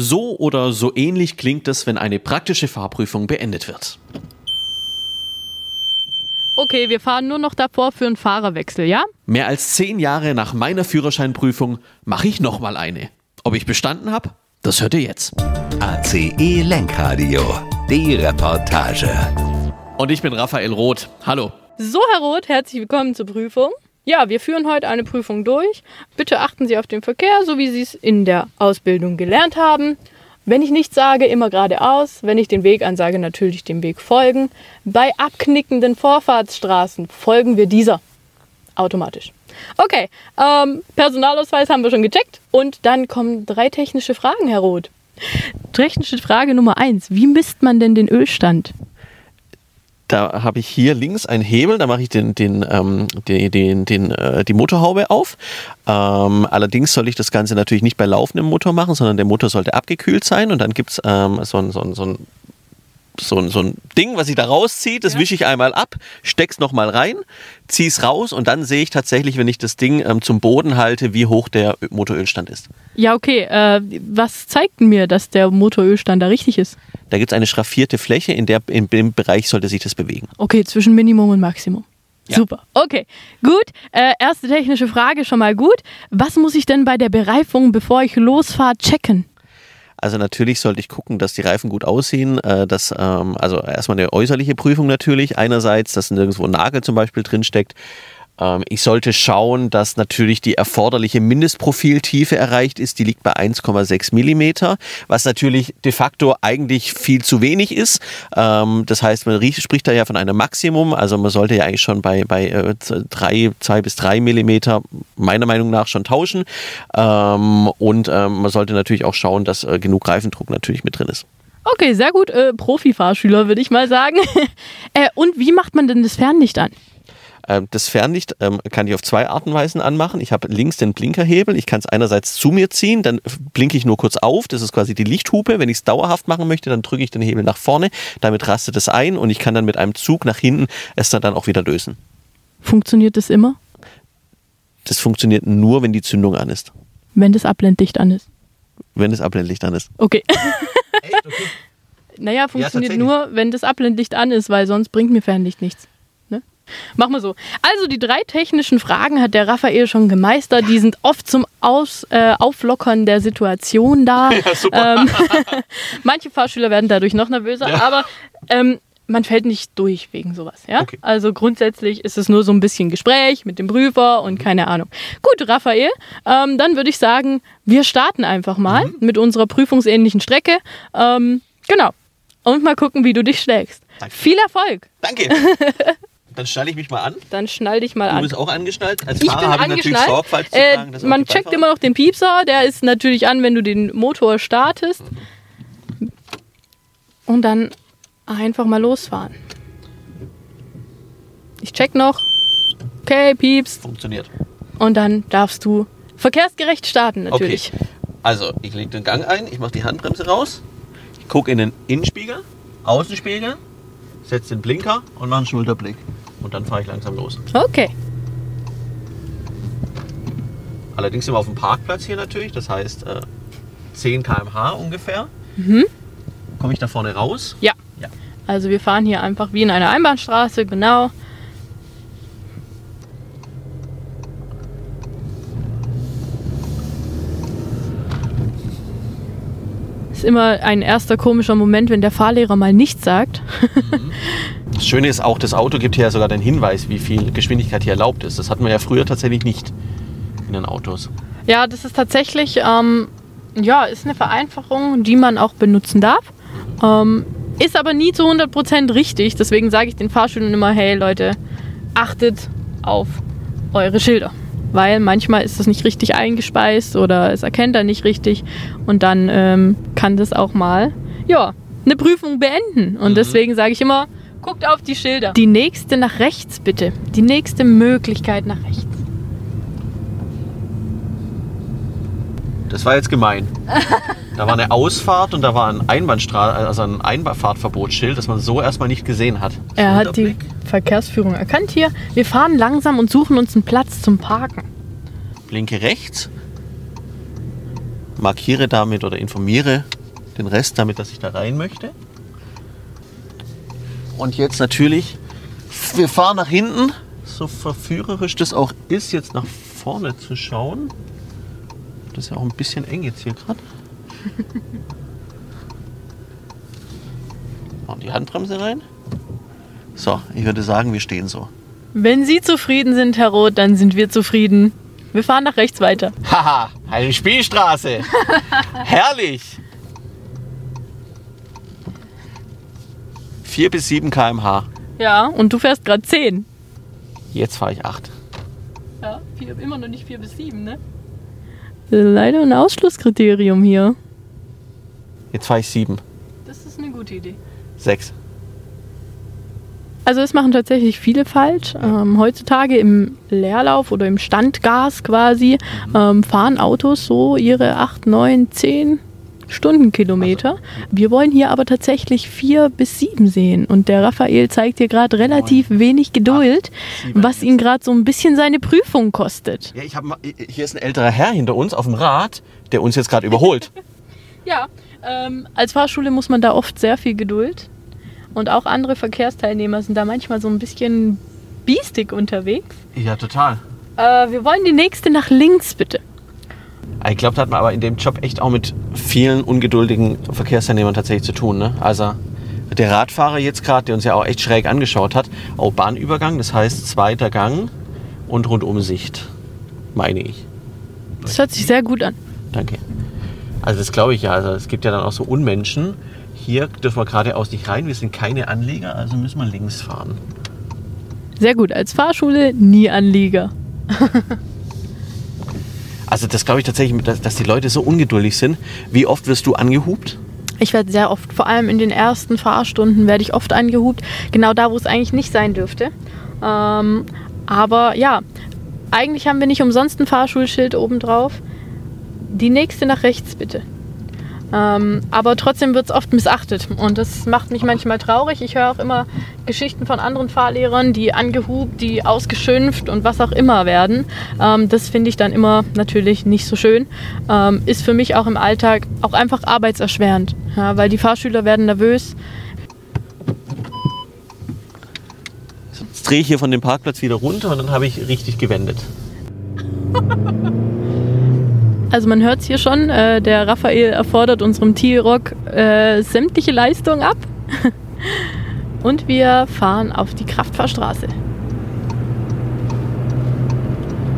So oder so ähnlich klingt es, wenn eine praktische Fahrprüfung beendet wird. Okay, wir fahren nur noch davor für einen Fahrerwechsel, ja? Mehr als zehn Jahre nach meiner Führerscheinprüfung mache ich nochmal eine. Ob ich bestanden habe, das hört ihr jetzt. ACE Lenkradio. Die Reportage. Und ich bin Raphael Roth. Hallo. So, Herr Roth, herzlich willkommen zur Prüfung. Ja, wir führen heute eine Prüfung durch. Bitte achten Sie auf den Verkehr, so wie Sie es in der Ausbildung gelernt haben. Wenn ich nichts sage, immer geradeaus. Wenn ich den Weg ansage, natürlich dem Weg folgen. Bei abknickenden Vorfahrtsstraßen folgen wir dieser. Automatisch. Okay, ähm, Personalausweis haben wir schon gecheckt. Und dann kommen drei technische Fragen, Herr Roth. Technische Frage Nummer eins. Wie misst man denn den Ölstand? Da habe ich hier links einen Hebel, da mache ich den, den, ähm, den, den, den, äh, die Motorhaube auf. Ähm, allerdings soll ich das Ganze natürlich nicht bei laufendem Motor machen, sondern der Motor sollte abgekühlt sein und dann gibt es ähm, so ein, so so ein so ein, so ein Ding, was ich da rausziehe, das ja. wische ich einmal ab, steck's nochmal rein, zieh's raus und dann sehe ich tatsächlich, wenn ich das Ding ähm, zum Boden halte, wie hoch der Motorölstand ist. Ja, okay. Äh, was zeigt mir, dass der Motorölstand da richtig ist? Da gibt es eine schraffierte Fläche, in, der, in dem Bereich sollte sich das bewegen. Okay, zwischen Minimum und Maximum. Ja. Super. Okay, gut. Äh, erste technische Frage schon mal gut. Was muss ich denn bei der Bereifung, bevor ich losfahre, checken? Also natürlich sollte ich gucken, dass die Reifen gut aussehen. Äh, dass, ähm, also erstmal eine äußerliche Prüfung natürlich. Einerseits, dass nirgendwo ein Nagel zum Beispiel drinsteckt. Ich sollte schauen, dass natürlich die erforderliche Mindestprofiltiefe erreicht ist. Die liegt bei 1,6 Millimeter, was natürlich de facto eigentlich viel zu wenig ist. Ähm, das heißt, man spricht da ja von einem Maximum. Also man sollte ja eigentlich schon bei, bei äh, drei, zwei bis drei Millimeter meiner Meinung nach schon tauschen. Ähm, und man sollte natürlich auch schauen, dass äh, genug Reifendruck natürlich mit drin ist. Okay, sehr gut. Äh, Profi-Fahrschüler würde ich mal sagen. äh, und wie macht man denn das Fernlicht an? Ähm, das Fernlicht ähm, kann ich auf zwei Arten und Weisen anmachen. Ich habe links den Blinkerhebel. Ich kann es einerseits zu mir ziehen, dann blinke ich nur kurz auf. Das ist quasi die Lichthupe. Wenn ich es dauerhaft machen möchte, dann drücke ich den Hebel nach vorne. Damit rastet es ein und ich kann dann mit einem Zug nach hinten es dann, dann auch wieder lösen. Funktioniert das immer? Das funktioniert nur, wenn die Zündung an ist. Wenn das Abblendlicht an ist. Wenn das Abblendlicht an ist. Okay. Echt? Okay. Naja, funktioniert ja, nur, wenn das Abblendlicht an ist, weil sonst bringt mir Fernlicht nichts. Machen wir so. Also die drei technischen Fragen hat der Raphael schon gemeistert. Die sind oft zum Aus, äh, Auflockern der Situation da. Ja, ähm, manche Fahrschüler werden dadurch noch nervöser, ja. aber ähm, man fällt nicht durch wegen sowas. Ja? Okay. Also grundsätzlich ist es nur so ein bisschen Gespräch mit dem Prüfer und keine Ahnung. Gut, Raphael, ähm, dann würde ich sagen, wir starten einfach mal mhm. mit unserer prüfungsähnlichen Strecke. Ähm, genau. Und mal gucken, wie du dich schlägst. Danke. Viel Erfolg. Danke. Dann schnalle ich mich mal an. Dann schnall dich mal an. Du bist auch angeschnallt. Als ich Fahrer habe ich natürlich Sorgfalt zu äh, tragen. Äh, man checkt immer noch den Piepser. Der ist natürlich an, wenn du den Motor startest. Mhm. Und dann einfach mal losfahren. Ich check noch. Okay, Pieps. Funktioniert. Und dann darfst du verkehrsgerecht starten natürlich. Okay. Also, ich lege den Gang ein, ich mache die Handbremse raus, ich gucke in den Innenspiegel, Außenspiegel, setze den Blinker und mache einen Schulterblick. Und dann fahre ich langsam los. Okay. Allerdings sind wir auf dem Parkplatz hier natürlich, das heißt äh, 10 km/h ungefähr. Mhm. Komme ich da vorne raus? Ja. ja. Also wir fahren hier einfach wie in einer Einbahnstraße, genau. Ist immer ein erster komischer Moment, wenn der Fahrlehrer mal nichts sagt. Mhm. Das Schöne ist auch, das Auto gibt hier sogar den Hinweis, wie viel Geschwindigkeit hier erlaubt ist. Das hatten wir ja früher tatsächlich nicht in den Autos. Ja, das ist tatsächlich, ähm, ja, ist eine Vereinfachung, die man auch benutzen darf. Ähm, ist aber nie zu 100% richtig. Deswegen sage ich den Fahrschülern immer, hey Leute, achtet auf eure Schilder. Weil manchmal ist das nicht richtig eingespeist oder es erkennt er nicht richtig. Und dann ähm, kann das auch mal, ja, eine Prüfung beenden. Und mhm. deswegen sage ich immer, Guckt auf die Schilder. Die nächste nach rechts, bitte. Die nächste Möglichkeit nach rechts. Das war jetzt gemein. Da war eine Ausfahrt und da war ein Einbahnstraße, also ein Einfahrtverbotsschild, das man so erstmal nicht gesehen hat. Er hat die Verkehrsführung erkannt hier. Wir fahren langsam und suchen uns einen Platz zum Parken. Blinke rechts. markiere damit oder informiere den Rest damit, dass ich da rein möchte. Und jetzt natürlich, wir fahren nach hinten, so verführerisch das auch ist, jetzt nach vorne zu schauen. Das ist ja auch ein bisschen eng jetzt hier gerade. Und die Handbremse rein. So, ich würde sagen, wir stehen so. Wenn Sie zufrieden sind, Herr Roth, dann sind wir zufrieden. Wir fahren nach rechts weiter. Haha, eine Spielstraße. Herrlich. 4 bis 7 km/h. Ja, und du fährst gerade 10. Jetzt fahre ich 8. Ja, vier, immer noch nicht 4 bis 7, ne? Leider ein Ausschlusskriterium hier. Jetzt fahre ich 7. Das ist eine gute Idee. 6. Also es machen tatsächlich viele falsch. Ähm, heutzutage im Leerlauf oder im Standgas quasi ähm, fahren Autos so ihre 8, 9, 10 Stundenkilometer. Wir wollen hier aber tatsächlich vier bis sieben sehen. Und der Raphael zeigt hier gerade relativ wenig Geduld, was ihn gerade so ein bisschen seine Prüfung kostet. Ja, ich hab, hier ist ein älterer Herr hinter uns auf dem Rad, der uns jetzt gerade überholt. ja, ähm, als Fahrschule muss man da oft sehr viel Geduld und auch andere Verkehrsteilnehmer sind da manchmal so ein bisschen biestig unterwegs. Ja, total. Äh, wir wollen die nächste nach links, bitte. Ich glaube, da hat man aber in dem Job echt auch mit vielen ungeduldigen Verkehrsteilnehmern tatsächlich zu tun. Ne? Also der Radfahrer jetzt gerade, der uns ja auch echt schräg angeschaut hat, auch Bahnübergang, das heißt zweiter Gang und Rundumsicht, meine ich. Das hört sich sehr gut an. Danke. Also das glaube ich ja. Also es gibt ja dann auch so Unmenschen, hier dürfen wir geradeaus nicht rein, wir sind keine Anlieger, also müssen wir links fahren. Sehr gut, als Fahrschule nie Anlieger. also das glaube ich tatsächlich, dass, dass die Leute so ungeduldig sind. Wie oft wirst du angehupt? Ich werde sehr oft, vor allem in den ersten Fahrstunden, werde ich oft angehupt. Genau da, wo es eigentlich nicht sein dürfte. Ähm, aber ja, eigentlich haben wir nicht umsonst ein Fahrschulschild oben drauf. Die nächste nach rechts bitte. Ähm, aber trotzdem wird es oft missachtet und das macht mich manchmal traurig. Ich höre auch immer Geschichten von anderen Fahrlehrern, die angehubt, die ausgeschimpft und was auch immer werden. Ähm, das finde ich dann immer natürlich nicht so schön. Ähm, ist für mich auch im Alltag auch einfach arbeitserschwerend, ja, weil die Fahrschüler werden nervös. Jetzt drehe ich hier von dem Parkplatz wieder runter und dann habe ich richtig gewendet. Also man hört es hier schon, äh, der Raphael erfordert unserem T-Rock äh, sämtliche Leistungen ab. Und wir fahren auf die Kraftfahrstraße.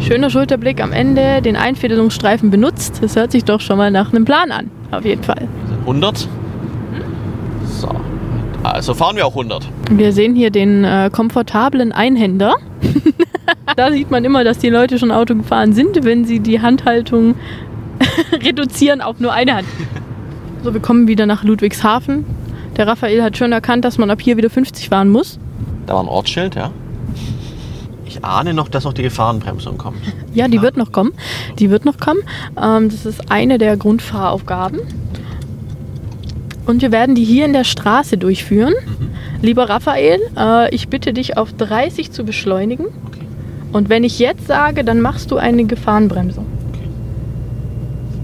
Schöner Schulterblick am Ende, den Einfädelungsstreifen benutzt. Das hört sich doch schon mal nach einem Plan an, auf jeden Fall. 100. So. Also fahren wir auch 100. Wir sehen hier den äh, komfortablen Einhänder. da sieht man immer, dass die Leute schon Auto gefahren sind, wenn sie die Handhaltung reduzieren auf nur eine Hand. So, wir kommen wieder nach Ludwigshafen. Der Raphael hat schon erkannt, dass man ab hier wieder 50 fahren muss. Da war ein Ortsschild, ja. Ich ahne noch, dass noch die Gefahrenbremsung kommt. Ja, die wird noch kommen. Die wird noch kommen. Ähm, das ist eine der Grundfahraufgaben. Und wir werden die hier in der Straße durchführen. Mhm. Lieber Raphael, äh, ich bitte dich auf 30 zu beschleunigen. Und wenn ich jetzt sage, dann machst du eine Gefahrenbremsung. Okay.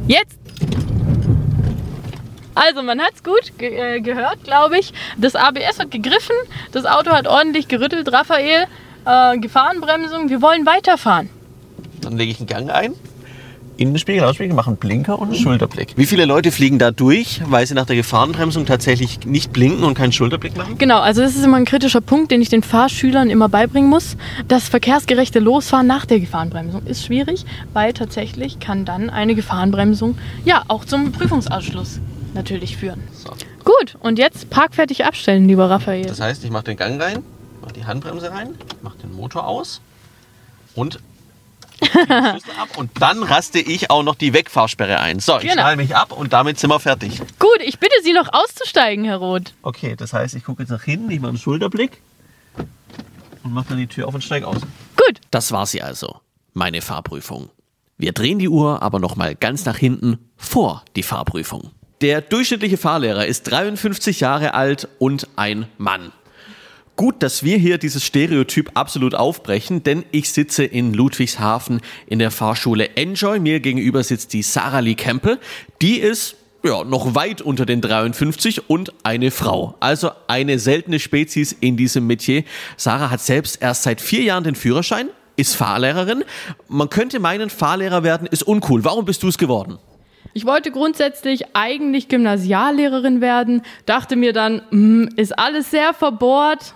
Jetzt! Also, man hat es gut ge äh, gehört, glaube ich. Das ABS hat gegriffen, das Auto hat ordentlich gerüttelt. Raphael, äh, Gefahrenbremsung, wir wollen weiterfahren. Dann lege ich einen Gang ein. Innenspiegel, Ausspiegel, machen Blinker und einen Schulterblick. Wie viele Leute fliegen da durch, weil sie nach der Gefahrenbremsung tatsächlich nicht blinken und keinen Schulterblick machen? Genau, also das ist immer ein kritischer Punkt, den ich den Fahrschülern immer beibringen muss. Das verkehrsgerechte Losfahren nach der Gefahrenbremsung ist schwierig, weil tatsächlich kann dann eine Gefahrenbremsung ja auch zum Prüfungsausschluss natürlich führen. So. Gut, und jetzt parkfertig abstellen, lieber Raphael. Das heißt, ich mache den Gang rein, mache die Handbremse rein, mache den Motor aus und ab und dann raste ich auch noch die Wegfahrsperre ein. So, ich genau. schnall mich ab und damit sind wir fertig. Gut, ich bitte Sie noch auszusteigen, Herr Roth. Okay, das heißt, ich gucke jetzt nach hinten, ich mache einen Schulterblick und mache dann die Tür auf und steige aus. Gut. Das war sie also, meine Fahrprüfung. Wir drehen die Uhr aber noch mal ganz nach hinten vor die Fahrprüfung. Der durchschnittliche Fahrlehrer ist 53 Jahre alt und ein Mann. Gut, dass wir hier dieses Stereotyp absolut aufbrechen, denn ich sitze in Ludwigshafen in der Fahrschule Enjoy. Mir gegenüber sitzt die Sarah Lee Kempe. Die ist ja, noch weit unter den 53 und eine Frau. Also eine seltene Spezies in diesem Metier. Sarah hat selbst erst seit vier Jahren den Führerschein, ist Fahrlehrerin. Man könnte meinen, Fahrlehrer werden ist uncool. Warum bist du es geworden? Ich wollte grundsätzlich eigentlich Gymnasiallehrerin werden, dachte mir dann, mh, hm, ist alles sehr verbohrt,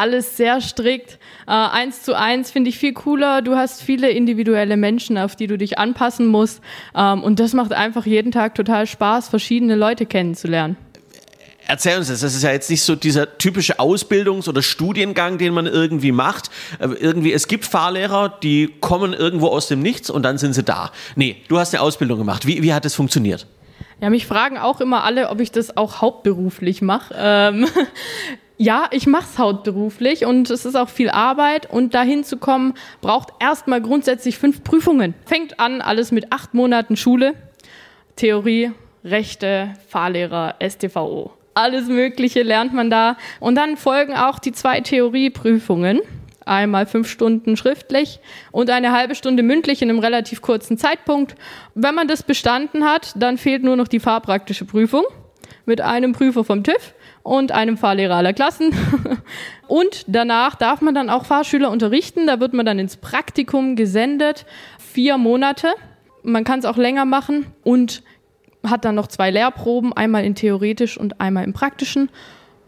alles sehr strikt. Äh, eins zu eins finde ich viel cooler. Du hast viele individuelle Menschen, auf die du dich anpassen musst. Ähm, und das macht einfach jeden Tag total Spaß, verschiedene Leute kennenzulernen. Erzähl uns das. Das ist ja jetzt nicht so dieser typische Ausbildungs- oder Studiengang, den man irgendwie macht. Äh, irgendwie, es gibt Fahrlehrer, die kommen irgendwo aus dem Nichts und dann sind sie da. Nee, du hast eine Ausbildung gemacht. Wie, wie hat das funktioniert? Ja, mich fragen auch immer alle, ob ich das auch hauptberuflich mache. Ähm, ja, ich mache es hauptberuflich und es ist auch viel Arbeit und dahin zu kommen, braucht erstmal grundsätzlich fünf Prüfungen. Fängt an alles mit acht Monaten Schule, Theorie, Rechte, Fahrlehrer, STVO. Alles Mögliche lernt man da. Und dann folgen auch die zwei Theorieprüfungen. Einmal fünf Stunden schriftlich und eine halbe Stunde mündlich in einem relativ kurzen Zeitpunkt. Wenn man das bestanden hat, dann fehlt nur noch die fahrpraktische Prüfung mit einem Prüfer vom TÜV und einem Fahrlehrer aller Klassen. und danach darf man dann auch Fahrschüler unterrichten. Da wird man dann ins Praktikum gesendet. Vier Monate. Man kann es auch länger machen und hat dann noch zwei Lehrproben, einmal in theoretisch und einmal im praktischen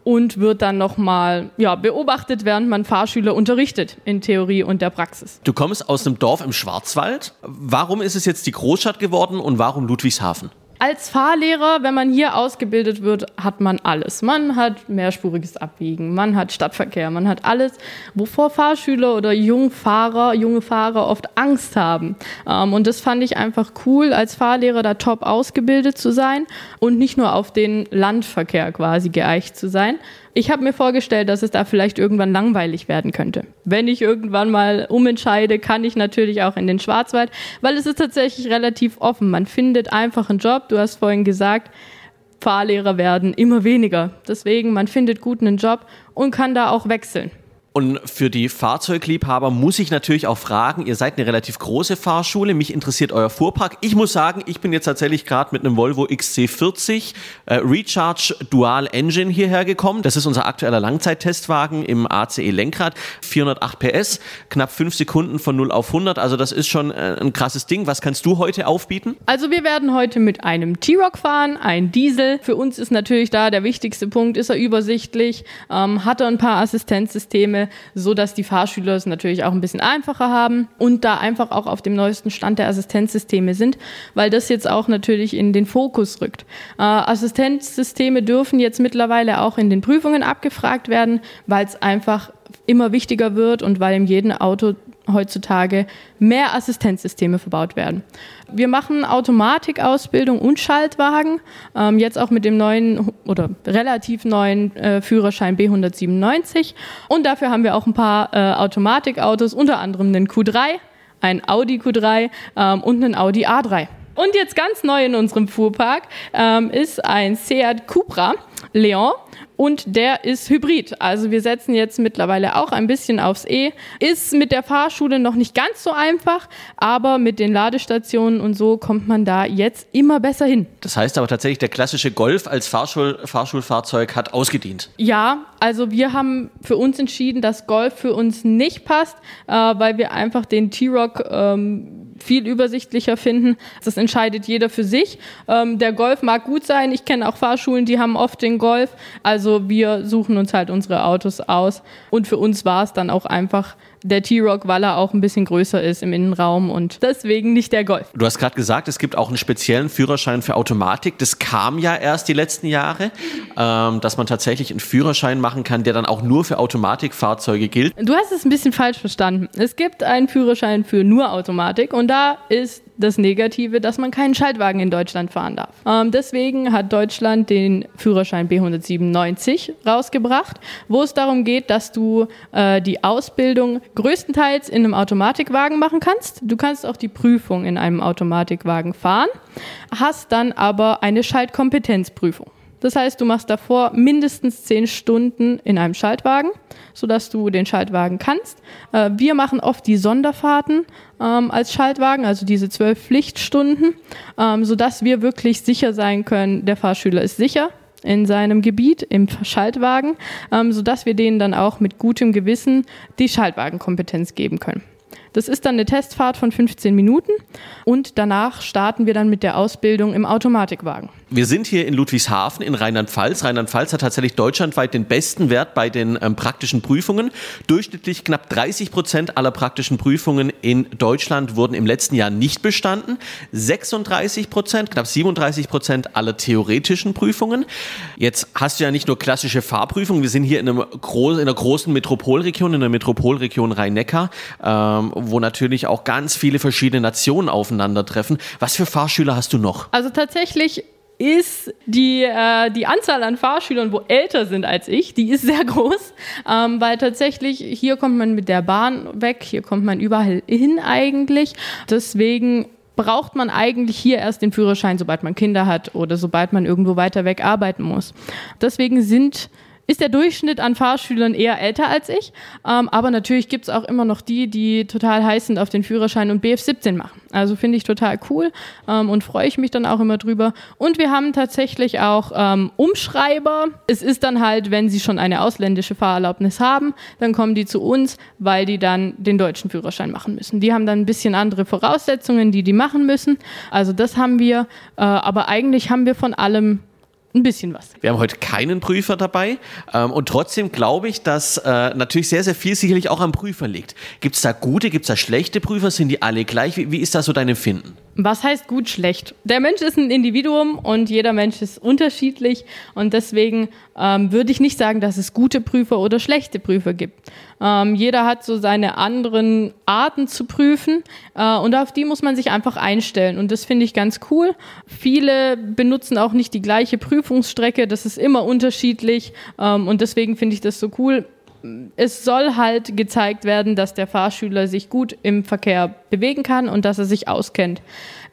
und wird dann nochmal ja, beobachtet, während man Fahrschüler unterrichtet in Theorie und der Praxis. Du kommst aus einem Dorf im Schwarzwald. Warum ist es jetzt die Großstadt geworden und warum Ludwigshafen? Als Fahrlehrer, wenn man hier ausgebildet wird, hat man alles. Man hat mehrspuriges Abbiegen, man hat Stadtverkehr, man hat alles, wovor Fahrschüler oder Jungfahrer, junge Fahrer oft Angst haben. Ähm, und das fand ich einfach cool, als Fahrlehrer da top ausgebildet zu sein und nicht nur auf den Landverkehr quasi geeicht zu sein, ich habe mir vorgestellt, dass es da vielleicht irgendwann langweilig werden könnte. Wenn ich irgendwann mal umentscheide, kann ich natürlich auch in den Schwarzwald, weil es ist tatsächlich relativ offen. Man findet einfach einen Job. Du hast vorhin gesagt, Fahrlehrer werden immer weniger. Deswegen, man findet gut einen Job und kann da auch wechseln. Und für die Fahrzeugliebhaber muss ich natürlich auch fragen, ihr seid eine relativ große Fahrschule, mich interessiert euer Fuhrpark. Ich muss sagen, ich bin jetzt tatsächlich gerade mit einem Volvo XC40 äh, Recharge Dual Engine hierher gekommen. Das ist unser aktueller Langzeittestwagen im ACE Lenkrad, 408 PS, knapp 5 Sekunden von 0 auf 100. Also das ist schon äh, ein krasses Ding. Was kannst du heute aufbieten? Also wir werden heute mit einem T-Rock fahren, ein Diesel. Für uns ist natürlich da der wichtigste Punkt, ist er übersichtlich, ähm, hat er ein paar Assistenzsysteme, so dass die Fahrschüler es natürlich auch ein bisschen einfacher haben und da einfach auch auf dem neuesten Stand der Assistenzsysteme sind, weil das jetzt auch natürlich in den Fokus rückt. Äh, Assistenzsysteme dürfen jetzt mittlerweile auch in den Prüfungen abgefragt werden, weil es einfach immer wichtiger wird und weil in jedem Auto heutzutage mehr Assistenzsysteme verbaut werden. Wir machen Automatikausbildung und Schaltwagen, ähm, jetzt auch mit dem neuen oder relativ neuen äh, Führerschein B197. Und dafür haben wir auch ein paar äh, Automatikautos, unter anderem einen Q3, ein Audi Q3 ähm, und einen Audi A3. Und jetzt ganz neu in unserem Fuhrpark ähm, ist ein Seat Cupra Leon und der ist hybrid. Also wir setzen jetzt mittlerweile auch ein bisschen aufs E. Ist mit der Fahrschule noch nicht ganz so einfach, aber mit den Ladestationen und so kommt man da jetzt immer besser hin. Das heißt aber tatsächlich, der klassische Golf als Fahrschul Fahrschulfahrzeug hat ausgedient. Ja, also wir haben für uns entschieden, dass Golf für uns nicht passt, äh, weil wir einfach den T-Rock ähm, viel übersichtlicher finden. Das entscheidet jeder für sich. Ähm, der Golf mag gut sein. Ich kenne auch Fahrschulen, die haben oft den Golf. Also wir suchen uns halt unsere Autos aus. Und für uns war es dann auch einfach der T-Rock, weil er auch ein bisschen größer ist im Innenraum und deswegen nicht der Golf. Du hast gerade gesagt, es gibt auch einen speziellen Führerschein für Automatik. Das kam ja erst die letzten Jahre, ähm, dass man tatsächlich einen Führerschein machen kann, der dann auch nur für Automatikfahrzeuge gilt. Du hast es ein bisschen falsch verstanden. Es gibt einen Führerschein für nur Automatik und da ist das Negative, dass man keinen Schaltwagen in Deutschland fahren darf. Ähm, deswegen hat Deutschland den Führerschein B197 rausgebracht, wo es darum geht, dass du äh, die Ausbildung größtenteils in einem Automatikwagen machen kannst. Du kannst auch die Prüfung in einem Automatikwagen fahren, hast dann aber eine Schaltkompetenzprüfung. Das heißt, du machst davor mindestens zehn Stunden in einem Schaltwagen, sodass du den Schaltwagen kannst. Äh, wir machen oft die Sonderfahrten ähm, als Schaltwagen, also diese zwölf Pflichtstunden, ähm, sodass wir wirklich sicher sein können, der Fahrschüler ist sicher in seinem Gebiet im Schaltwagen, ähm, sodass wir denen dann auch mit gutem Gewissen die Schaltwagenkompetenz geben können. Das ist dann eine Testfahrt von 15 Minuten und danach starten wir dann mit der Ausbildung im Automatikwagen. Wir sind hier in Ludwigshafen in Rheinland-Pfalz. Rheinland-Pfalz hat tatsächlich deutschlandweit den besten Wert bei den ähm, praktischen Prüfungen. Durchschnittlich knapp 30 Prozent aller praktischen Prüfungen in Deutschland wurden im letzten Jahr nicht bestanden. 36 Prozent, knapp 37 Prozent aller theoretischen Prüfungen. Jetzt hast du ja nicht nur klassische Fahrprüfungen. Wir sind hier in, einem groß, in einer großen Metropolregion, in der Metropolregion Rhein-Neckar, ähm, wo natürlich auch ganz viele verschiedene Nationen aufeinandertreffen. Was für Fahrschüler hast du noch? Also tatsächlich ist die, äh, die Anzahl an Fahrschülern, wo älter sind als ich, die ist sehr groß, ähm, weil tatsächlich hier kommt man mit der Bahn weg, hier kommt man überall hin eigentlich. Deswegen braucht man eigentlich hier erst den Führerschein, sobald man Kinder hat oder sobald man irgendwo weiter weg arbeiten muss. Deswegen sind ist der Durchschnitt an Fahrschülern eher älter als ich. Ähm, aber natürlich gibt es auch immer noch die, die total heiß sind auf den Führerschein und BF17 machen. Also finde ich total cool ähm, und freue ich mich dann auch immer drüber. Und wir haben tatsächlich auch ähm, Umschreiber. Es ist dann halt, wenn sie schon eine ausländische Fahrerlaubnis haben, dann kommen die zu uns, weil die dann den deutschen Führerschein machen müssen. Die haben dann ein bisschen andere Voraussetzungen, die die machen müssen. Also das haben wir. Äh, aber eigentlich haben wir von allem ein bisschen was. Wir haben heute keinen Prüfer dabei ähm, und trotzdem glaube ich, dass äh, natürlich sehr, sehr viel sicherlich auch am Prüfer liegt. Gibt es da gute, gibt es da schlechte Prüfer? Sind die alle gleich? Wie, wie ist da so dein Empfinden? Was heißt gut, schlecht? Der Mensch ist ein Individuum und jeder Mensch ist unterschiedlich und deswegen ähm, würde ich nicht sagen, dass es gute Prüfer oder schlechte Prüfer gibt. Ähm, jeder hat so seine anderen Arten zu prüfen äh, und auf die muss man sich einfach einstellen und das finde ich ganz cool. Viele benutzen auch nicht die gleiche Prüfungsstrecke, das ist immer unterschiedlich ähm, und deswegen finde ich das so cool es soll halt gezeigt werden, dass der Fahrschüler sich gut im Verkehr bewegen kann und dass er sich auskennt.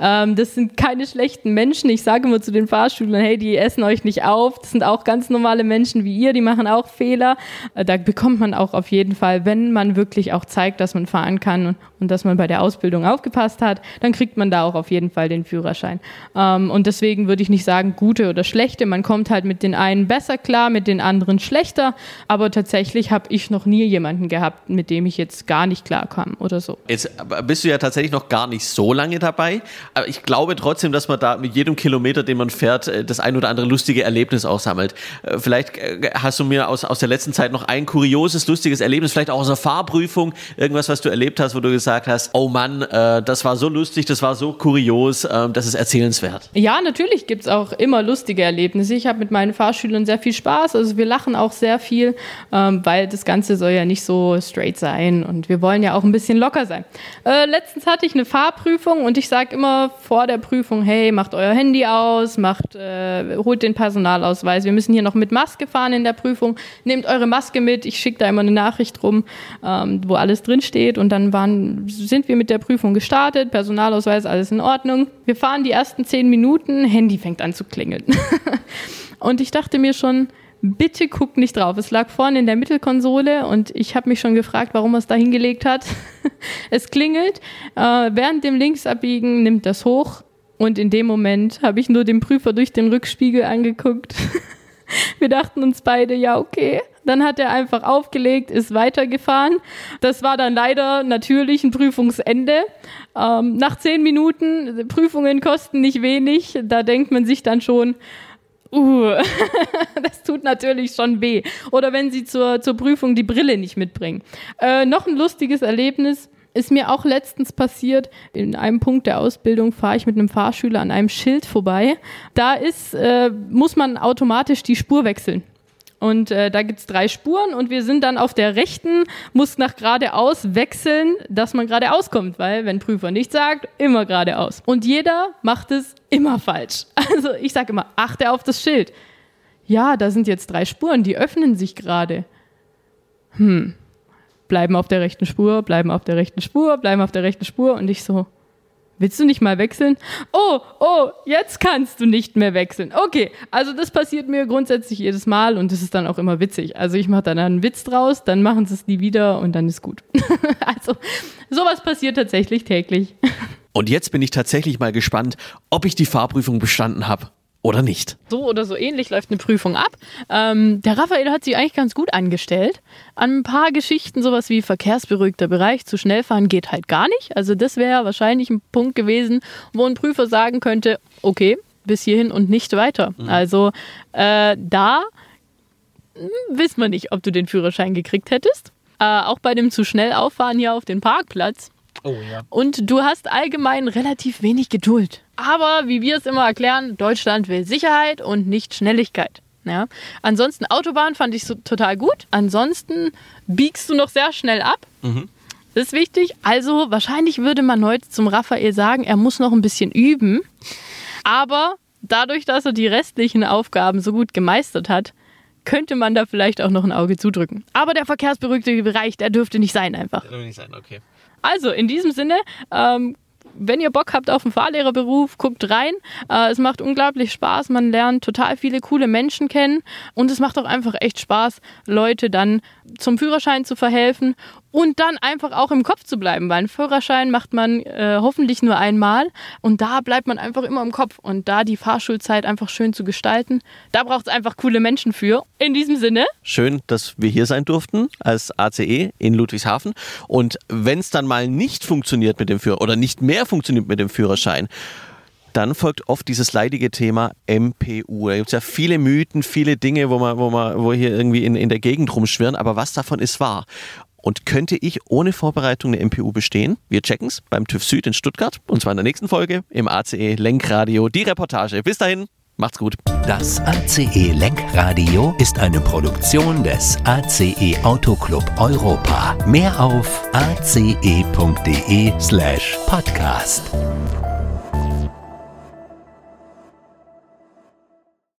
Ähm, das sind keine schlechten Menschen. Ich sage immer zu den Fahrschülern, hey, die essen euch nicht auf. Das sind auch ganz normale Menschen wie ihr, die machen auch Fehler. Äh, da bekommt man auch auf jeden Fall, wenn man wirklich auch zeigt, dass man fahren kann und, und dass man bei der Ausbildung aufgepasst hat, dann kriegt man da auch auf jeden Fall den Führerschein. Ähm, und deswegen würde ich nicht sagen, gute oder schlechte. Man kommt halt mit den einen besser klar, mit den anderen schlechter. Aber tatsächlich habe ich noch nie jemanden gehabt, mit dem ich jetzt gar nicht klar kam oder so. Jetzt bist du ja tatsächlich noch gar nicht so lange dabei. Aber ich glaube trotzdem, dass man da mit jedem Kilometer, den man fährt, äh, das ein oder andere lustige Erlebnis auch sammelt. Äh, vielleicht äh, hast du mir aus, aus der letzten Zeit noch ein kurioses, lustiges Erlebnis, vielleicht auch aus der Fahrprüfung, irgendwas, was du erlebt hast, wo du gesagt hast, oh Mann, das war so lustig, das war so kurios, ähm, das ist erzählenswert. Ja, natürlich gibt es auch immer lustige Erlebnisse. Ich habe mit meinen Fahrschülern sehr viel Spaß. Also wir lachen auch sehr viel, ähm, weil das Ganze soll ja nicht so straight sein und wir wollen ja auch ein bisschen locker sein. Äh, letztens hatte ich eine Fahrprüfung und ich sage immer, vor der Prüfung, hey, macht euer Handy aus, macht, äh, holt den Personalausweis. Wir müssen hier noch mit Maske fahren in der Prüfung. Nehmt eure Maske mit. Ich schicke da immer eine Nachricht rum, ähm, wo alles drin steht. Und dann waren, sind wir mit der Prüfung gestartet. Personalausweis, alles in Ordnung. Wir fahren die ersten zehn Minuten. Handy fängt an zu klingeln. und ich dachte mir schon, bitte guck nicht drauf. Es lag vorne in der Mittelkonsole und ich habe mich schon gefragt, warum er es da hingelegt hat. es klingelt. Äh, während dem Linksabbiegen nimmt das hoch und in dem Moment habe ich nur den Prüfer durch den Rückspiegel angeguckt. Wir dachten uns beide, ja, okay. Dann hat er einfach aufgelegt, ist weitergefahren. Das war dann leider natürlich ein Prüfungsende. Ähm, nach zehn Minuten, Prüfungen kosten nicht wenig. Da denkt man sich dann schon, Uh, das tut natürlich schon weh. Oder wenn sie zur, zur Prüfung die Brille nicht mitbringen. Äh, noch ein lustiges Erlebnis ist mir auch letztens passiert. In einem Punkt der Ausbildung fahre ich mit einem Fahrschüler an einem Schild vorbei. Da ist, äh, muss man automatisch die Spur wechseln. Und äh, da gibt's drei Spuren und wir sind dann auf der rechten, muss nach geradeaus wechseln, dass man geradeaus kommt, weil wenn Prüfer nicht sagt, immer geradeaus. Und jeder macht es immer falsch. Also ich sage immer, achte auf das Schild. Ja, da sind jetzt drei Spuren, die öffnen sich gerade. Hm, bleiben auf der rechten Spur, bleiben auf der rechten Spur, bleiben auf der rechten Spur und ich so, willst du nicht mal wechseln? Oh, oh, jetzt kannst du nicht mehr wechseln. Okay, also das passiert mir grundsätzlich jedes Mal und das ist dann auch immer witzig. Also ich mache dann einen Witz draus, dann machen sie es nie wieder und dann ist gut. also sowas passiert tatsächlich täglich. Und jetzt bin ich tatsächlich mal gespannt, ob ich die Fahrprüfung bestanden habe oder nicht. So oder so ähnlich läuft eine Prüfung ab. Ähm, der Raphael hat sich eigentlich ganz gut angestellt. An ein paar Geschichten, sowas wie verkehrsberuhigter Bereich, zu schnell fahren geht halt gar nicht. Also das wäre wahrscheinlich ein Punkt gewesen, wo ein Prüfer sagen könnte, okay, bis hierhin und nicht weiter. Mhm. Also äh, da hm, wissen wir nicht, ob du den Führerschein gekriegt hättest. Äh, auch bei dem zu schnell auffahren hier auf den Parkplatz Oh, ja. Und du hast allgemein relativ wenig Geduld. Aber wie wir es immer erklären, Deutschland will Sicherheit und nicht Schnelligkeit. Ja. Ansonsten Autobahn fand ich so total gut. Ansonsten biegst du noch sehr schnell ab. Mhm. Das ist wichtig. Also wahrscheinlich würde man heute zum Raphael sagen, er muss noch ein bisschen üben. Aber dadurch, dass er die restlichen Aufgaben so gut gemeistert hat, könnte man da vielleicht auch noch ein Auge zudrücken. Aber der verkehrsberuhigte Bereich, der dürfte nicht sein einfach. Der dürfte nicht sein, okay. Also in diesem Sinne, ähm, wenn ihr Bock habt auf den Fahrlehrerberuf, guckt rein. Äh, es macht unglaublich Spaß. Man lernt total viele coole Menschen kennen und es macht auch einfach echt Spaß, Leute dann zum Führerschein zu verhelfen und dann einfach auch im Kopf zu bleiben, weil einen Führerschein macht man äh, hoffentlich nur einmal und da bleibt man einfach immer im Kopf und da die Fahrschulzeit einfach schön zu gestalten, da braucht es einfach coole Menschen für. In diesem Sinne. Schön, dass wir hier sein durften als ACE in Ludwigshafen und wenn es dann mal nicht funktioniert mit dem Führer oder nicht mehr funktioniert mit dem Führerschein, dann folgt oft dieses leidige Thema MPU. Da gibt es ja viele Mythen, viele Dinge, wo man, wo man, wo hier irgendwie in, in der Gegend rumschwirren, aber was davon ist wahr? Und könnte ich ohne Vorbereitung eine MPU bestehen? Wir checken es beim TÜV Süd in Stuttgart und zwar in der nächsten Folge im ACE Lenkradio. Die Reportage. Bis dahin, macht's gut. Das ACE Lenkradio ist eine Produktion des ACE Autoclub Europa. Mehr auf ace.de slash podcast.